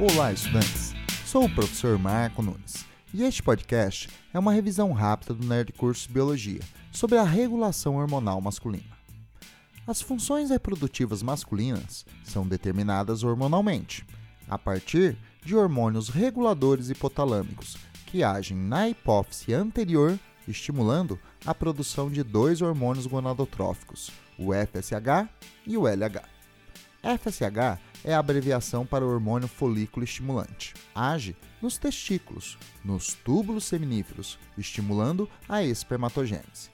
Olá, estudantes! Sou o professor Marco Nunes e este podcast é uma revisão rápida do Nerd Curso Biologia sobre a regulação hormonal masculina. As funções reprodutivas masculinas são determinadas hormonalmente, a partir de hormônios reguladores hipotalâmicos que agem na hipófise anterior, estimulando a produção de dois hormônios gonadotróficos, o FSH e o LH. FSH é a abreviação para o hormônio folículo estimulante. Age nos testículos, nos túbulos seminíferos, estimulando a espermatogênese.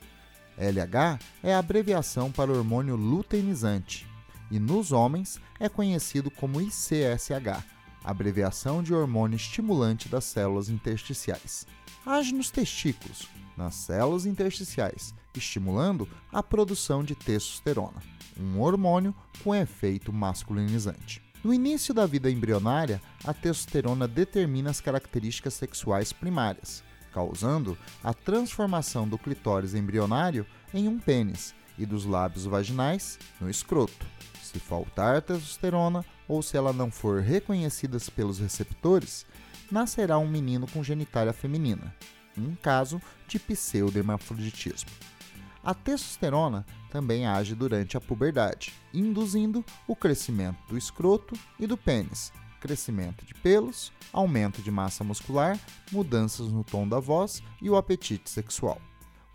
LH é a abreviação para o hormônio luteinizante e nos homens é conhecido como ICSH, abreviação de hormônio estimulante das células intersticiais. Age nos testículos, nas células intersticiais, estimulando a produção de testosterona um hormônio com efeito masculinizante. No início da vida embrionária, a testosterona determina as características sexuais primárias, causando a transformação do clitóris embrionário em um pênis e dos lábios vaginais no escroto. Se faltar testosterona ou se ela não for reconhecida pelos receptores, nascerá um menino com genitália feminina, um caso de pseudohermafroditismo. A testosterona também age durante a puberdade, induzindo o crescimento do escroto e do pênis, crescimento de pelos, aumento de massa muscular, mudanças no tom da voz e o apetite sexual.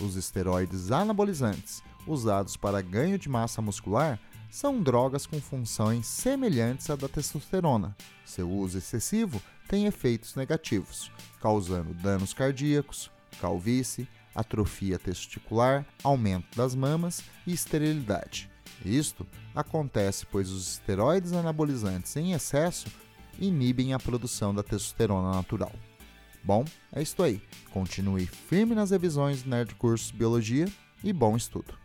Os esteroides anabolizantes, usados para ganho de massa muscular, são drogas com funções semelhantes à da testosterona. Seu uso excessivo tem efeitos negativos, causando danos cardíacos, calvície, atrofia testicular, aumento das mamas e esterilidade. Isto acontece pois os esteroides anabolizantes em excesso inibem a produção da testosterona natural. Bom, é isso aí. Continue firme nas revisões do Nerd Cursos Biologia e bom estudo!